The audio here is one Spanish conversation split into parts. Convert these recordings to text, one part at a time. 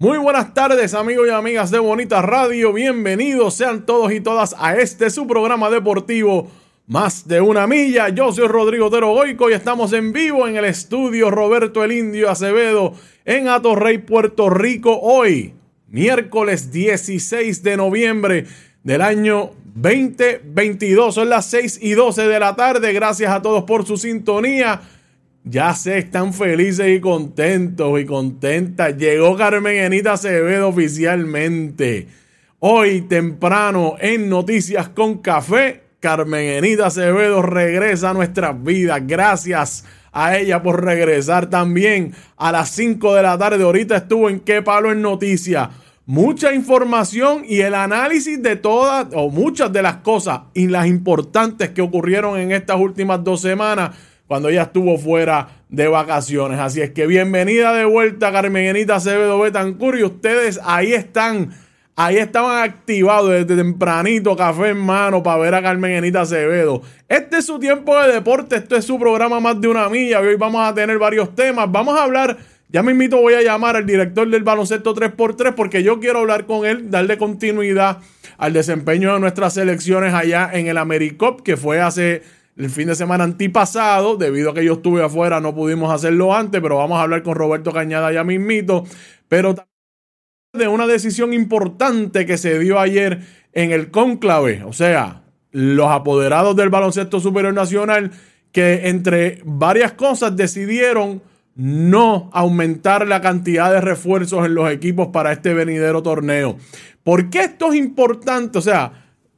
Muy buenas tardes amigos y amigas de Bonita Radio, bienvenidos sean todos y todas a este su programa deportivo Más de una milla. Yo soy Rodrigo Otero Goico y estamos en vivo en el estudio Roberto el Indio Acevedo en Atorrey, Puerto Rico hoy, miércoles 16 de noviembre del año 2022. Son las 6 y 12 de la tarde. Gracias a todos por su sintonía. Ya sé, están felices y contentos y contentas. Llegó Carmen Enita Acevedo oficialmente. Hoy temprano en Noticias con Café, Carmen Enita Acevedo regresa a nuestras vidas. Gracias a ella por regresar también a las 5 de la tarde. Ahorita estuvo en Qué Palo en Noticias. Mucha información y el análisis de todas o muchas de las cosas y las importantes que ocurrieron en estas últimas dos semanas cuando ella estuvo fuera de vacaciones. Así es que bienvenida de vuelta Carmenita Acevedo Betancur y ustedes ahí están, ahí estaban activados desde tempranito, café en mano para ver a Carmenita Acevedo. Este es su tiempo de deporte, esto es su programa Más de una milla hoy vamos a tener varios temas. Vamos a hablar, ya me invito, voy a llamar al director del baloncesto 3x3 porque yo quiero hablar con él, darle continuidad al desempeño de nuestras selecciones allá en el AmeriCop que fue hace el fin de semana antipasado, debido a que yo estuve afuera, no pudimos hacerlo antes, pero vamos a hablar con Roberto Cañada ya mismito. Pero de una decisión importante que se dio ayer en el conclave, o sea, los apoderados del baloncesto superior nacional, que entre varias cosas decidieron no aumentar la cantidad de refuerzos en los equipos para este venidero torneo. ¿Por qué esto es importante? O sea,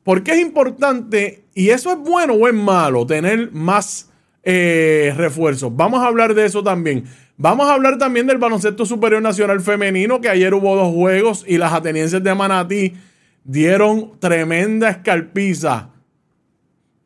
¿por qué es importante y eso es bueno o es malo, tener más eh, refuerzos. Vamos a hablar de eso también. Vamos a hablar también del baloncesto superior nacional femenino, que ayer hubo dos juegos y las atenienses de Manatí dieron tremenda escarpiza.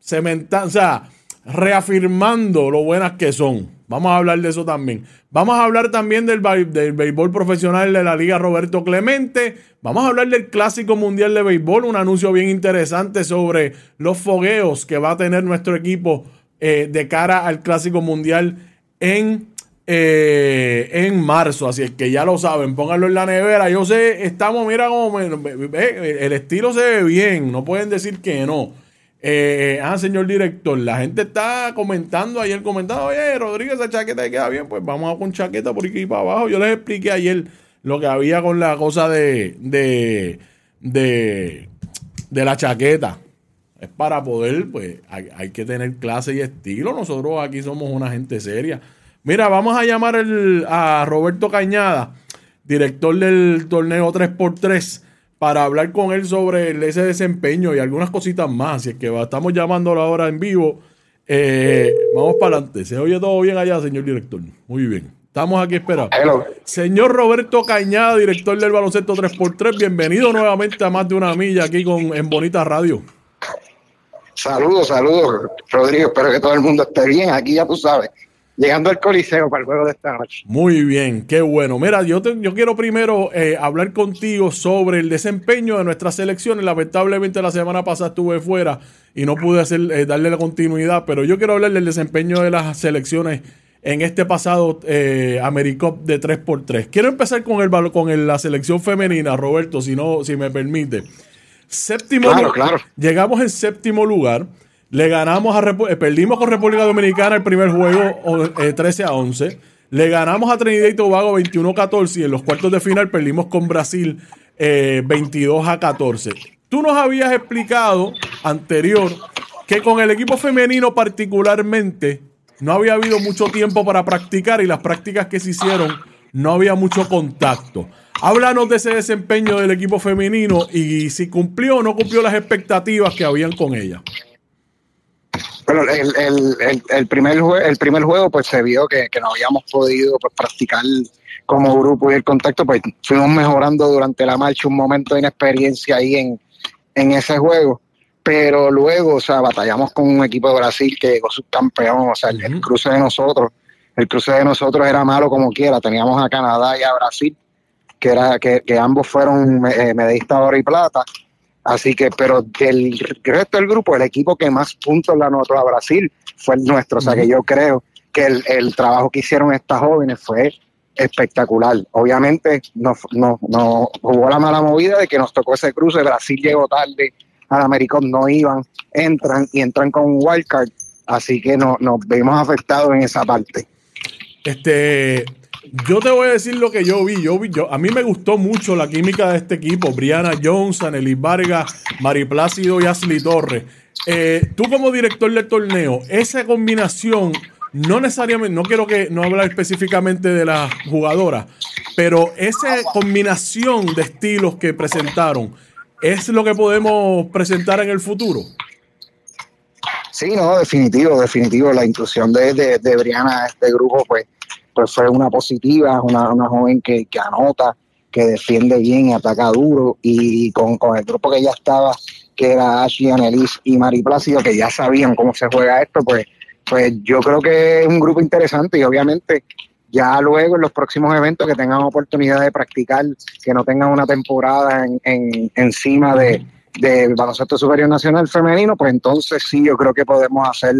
Cementan, o sea, reafirmando lo buenas que son. Vamos a hablar de eso también. Vamos a hablar también del, del, béisbol profesional de la Liga Roberto Clemente. Vamos a hablar del Clásico Mundial de Béisbol, un anuncio bien interesante sobre los fogueos que va a tener nuestro equipo eh, de cara al Clásico Mundial en, eh, en marzo. Así es que ya lo saben, pónganlo en la nevera. Yo sé, estamos, mira cómo el estilo se ve bien, no pueden decir que no. Eh, ah, señor director, la gente está comentando ayer, comentando, oye, Rodríguez, esa chaqueta queda bien, pues vamos a con chaqueta por aquí para abajo. Yo les expliqué ayer lo que había con la cosa de, de, de, la chaqueta. Es para poder, pues, hay, que tener clase y estilo. Nosotros aquí somos una gente seria. Mira, vamos a llamar a Roberto Cañada, director del torneo 3x3 para hablar con él sobre ese desempeño y algunas cositas más. Así es que estamos llamándolo ahora en vivo. Eh, vamos para adelante. ¿Se oye todo bien allá, señor director? Muy bien. Estamos aquí esperando. Señor Roberto Cañada, director del baloncesto 3x3, bienvenido nuevamente a más de una milla aquí con, en Bonita Radio. Saludos, saludos, Rodrigo. Espero que todo el mundo esté bien. Aquí ya tú sabes, llegando al Coliseo para el juego de esta noche. Muy bien, qué bueno. Mira, yo, yo quiero primero eh, hablar contigo sobre el desempeño de nuestras selecciones. Lamentablemente la semana pasada estuve fuera y no pude hacer, eh, darle la continuidad, pero yo quiero hablar del desempeño de las selecciones en este pasado eh, AmeriCup de 3x3. Quiero empezar con, el, con la selección femenina, Roberto, si, no, si me permite. Séptimo claro, claro. Llegamos en séptimo lugar. Le ganamos a eh, perdimos con República Dominicana el primer juego 13 eh, a 11. Le ganamos a Trinidad y Tobago 21 a 14 y en los cuartos de final perdimos con Brasil 22 eh, a 14. Tú nos habías explicado anterior que con el equipo femenino particularmente no había habido mucho tiempo para practicar y las prácticas que se hicieron no había mucho contacto. Háblanos de ese desempeño del equipo femenino y si cumplió o no cumplió las expectativas que habían con ella. Bueno, el, el, el, primer, el primer juego pues se vio que, no habíamos podido pues, practicar como grupo y el contacto, pues fuimos mejorando durante la marcha un momento de inexperiencia ahí en, en ese juego. Pero luego, o sea, batallamos con un equipo de Brasil que llegó subcampeón, o sea, el, cruce de nosotros, el cruce de nosotros era malo como quiera, teníamos a Canadá y a Brasil, que era que, que ambos fueron eh, medallistas oro y plata, Así que, pero del resto del grupo, el equipo que más puntos le anotó a Brasil fue el nuestro. O sea que yo creo que el, trabajo que hicieron estas jóvenes fue espectacular. Obviamente no, no, no hubo la mala movida de que nos tocó ese cruce. Brasil llegó tarde al Americón, no iban, entran y entran con un wildcard. Así que no, nos vimos afectados en esa parte. Este, yo te voy a decir lo que yo vi. Yo vi yo, a mí me gustó mucho la química de este equipo. Brianna Jones, Annelies Vargas, Mari Plácido y Ashley Torres. Eh, tú como director del torneo, esa combinación, no necesariamente, no quiero que no hablar específicamente de las jugadoras, pero esa combinación de estilos que presentaron, ¿es lo que podemos presentar en el futuro? Sí, no, definitivo, definitivo. La inclusión de, de, de Brianna a este grupo, pues pues fue una positiva, una, una joven que, que anota, que defiende bien y ataca duro, y con, con el grupo que ya estaba, que era Ashley, Annelies y Mari Plácido, que ya sabían cómo se juega esto, pues, pues yo creo que es un grupo interesante y obviamente ya luego en los próximos eventos que tengan oportunidad de practicar, que no tengan una temporada en, en, encima de, del baloncesto superior nacional femenino, pues entonces sí, yo creo que podemos hacer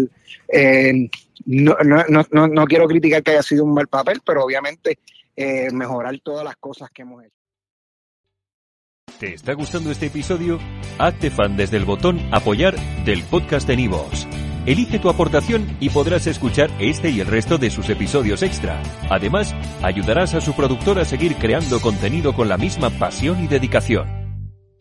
eh, no, no, no, no, quiero criticar que haya sido un mal papel, pero obviamente eh, mejorar todas las cosas que hemos hecho. ¿Te está gustando este episodio? Hazte fan desde el botón apoyar del podcast de Nivos. Elige tu aportación y podrás escuchar este y el resto de sus episodios extra. Además, ayudarás a su productor a seguir creando contenido con la misma pasión y dedicación.